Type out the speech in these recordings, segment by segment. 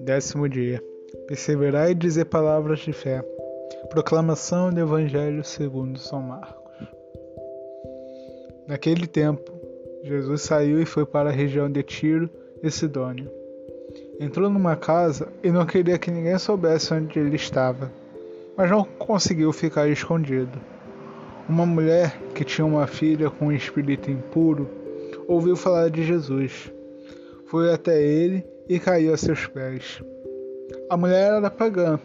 Décimo dia. Perseverar e dizer palavras de fé. Proclamação do Evangelho segundo São Marcos. Naquele tempo, Jesus saiu e foi para a região de Tiro e Sidônia. Entrou numa casa e não queria que ninguém soubesse onde ele estava, mas não conseguiu ficar escondido. Uma mulher que tinha uma filha com um espírito impuro ouviu falar de Jesus. Foi até ele e caiu a seus pés. A mulher era pagã,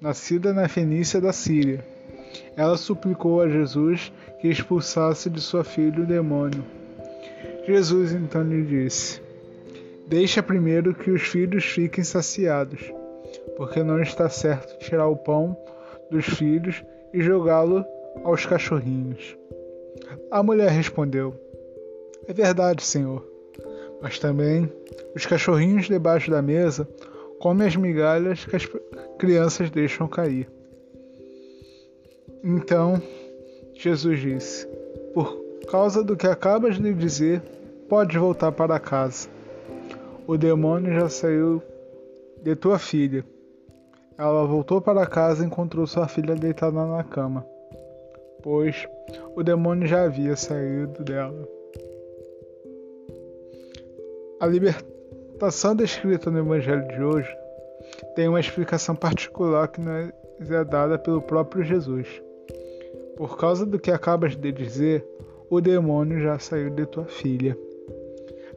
nascida na Fenícia da Síria. Ela suplicou a Jesus que expulsasse de sua filha o demônio. Jesus então lhe disse: Deixa primeiro que os filhos fiquem saciados, porque não está certo tirar o pão dos filhos e jogá-lo aos cachorrinhos. A mulher respondeu: É verdade, Senhor mas também os cachorrinhos debaixo da mesa comem as migalhas que as crianças deixam cair. Então Jesus disse: Por causa do que acabas de dizer, pode voltar para casa. O demônio já saiu de tua filha. Ela voltou para casa e encontrou sua filha deitada na cama, pois o demônio já havia saído dela. A libertação descrita no Evangelho de hoje tem uma explicação particular que nos é dada pelo próprio Jesus. Por causa do que acabas de dizer, o demônio já saiu de tua filha.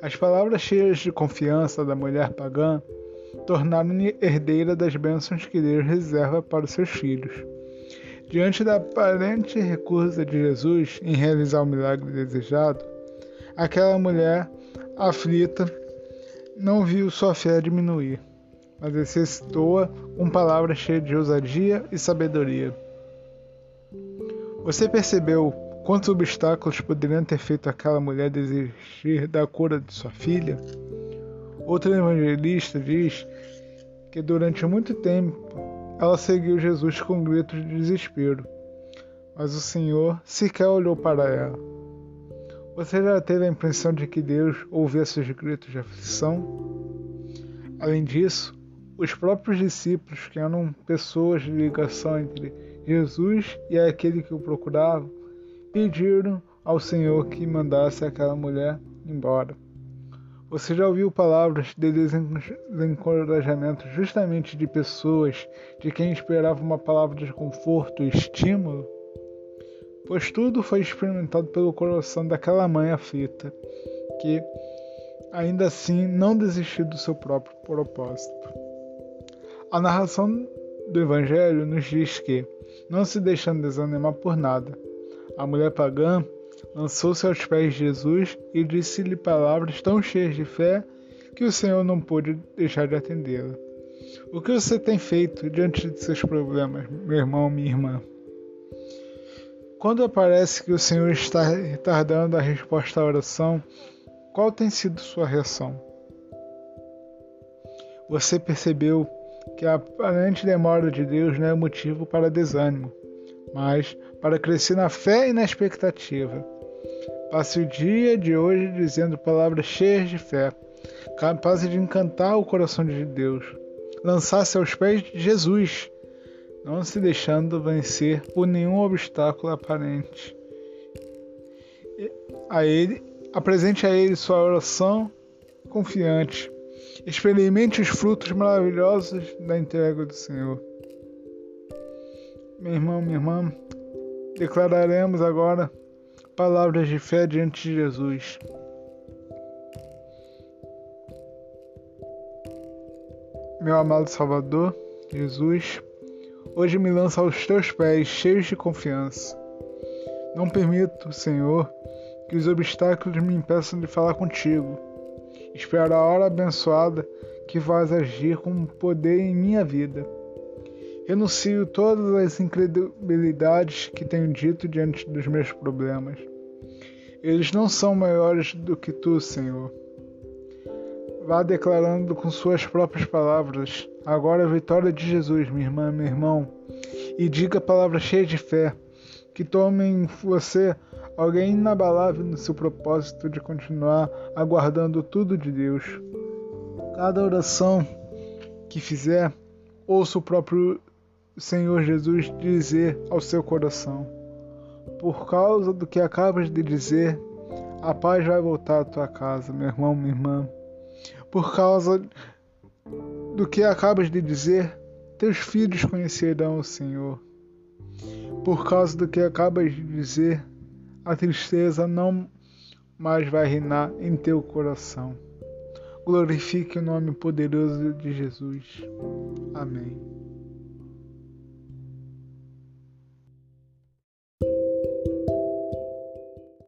As palavras cheias de confiança da mulher pagã tornaram-me herdeira das bênçãos que Deus reserva para os seus filhos. Diante da aparente recusa de Jesus em realizar o milagre desejado, aquela mulher aflita, não viu sua fé diminuir, mas exercitou-a com palavras cheias de ousadia e sabedoria. Você percebeu quantos obstáculos poderiam ter feito aquela mulher desistir da cura de sua filha? Outro evangelista diz que durante muito tempo ela seguiu Jesus com gritos de desespero, mas o Senhor sequer olhou para ela. Você já teve a impressão de que Deus ouvia seus gritos de aflição? Além disso, os próprios discípulos, que eram pessoas de ligação entre Jesus e aquele que o procurava, pediram ao Senhor que mandasse aquela mulher embora. Você já ouviu palavras de desencorajamento justamente de pessoas de quem esperava uma palavra de conforto e estímulo? pois tudo foi experimentado pelo coração daquela mãe aflita, que ainda assim não desistiu do seu próprio propósito. A narração do Evangelho nos diz que, não se deixando desanimar por nada, a mulher pagã lançou-se aos pés de Jesus e disse-lhe palavras tão cheias de fé que o Senhor não pôde deixar de atendê-la. O que você tem feito diante de seus problemas, meu irmão, minha irmã? Quando aparece que o Senhor está retardando a resposta à oração, qual tem sido sua reação? Você percebeu que a aparente demora de Deus não é motivo para desânimo, mas para crescer na fé e na expectativa. Passe o dia de hoje dizendo palavras cheias de fé, capazes de encantar o coração de Deus. Lançar-se aos pés de Jesus não se deixando vencer por nenhum obstáculo aparente. A ele, apresente a ele sua oração confiante. Experimente os frutos maravilhosos da entrega do Senhor. Meu irmão, minha irmã, declararemos agora palavras de fé diante de Jesus. Meu amado Salvador, Jesus, Hoje me lanço aos teus pés, cheios de confiança. Não permito, Senhor, que os obstáculos me impeçam de falar contigo. Espero a hora abençoada que vais agir com poder em minha vida. Renuncio todas as incredibilidades que tenho dito diante dos meus problemas. Eles não são maiores do que tu, Senhor. Vá declarando com suas próprias palavras agora a vitória de Jesus, minha irmã, meu irmão, e diga palavras cheias de fé, que tomem você alguém inabalável no seu propósito de continuar aguardando tudo de Deus. Cada oração que fizer, ouça o próprio Senhor Jesus dizer ao seu coração: Por causa do que acabas de dizer, a paz vai voltar à tua casa, meu irmão, minha irmã. Por causa do que acabas de dizer, teus filhos conhecerão o Senhor. Por causa do que acabas de dizer, a tristeza não mais vai reinar em teu coração. Glorifique o nome poderoso de Jesus. Amém.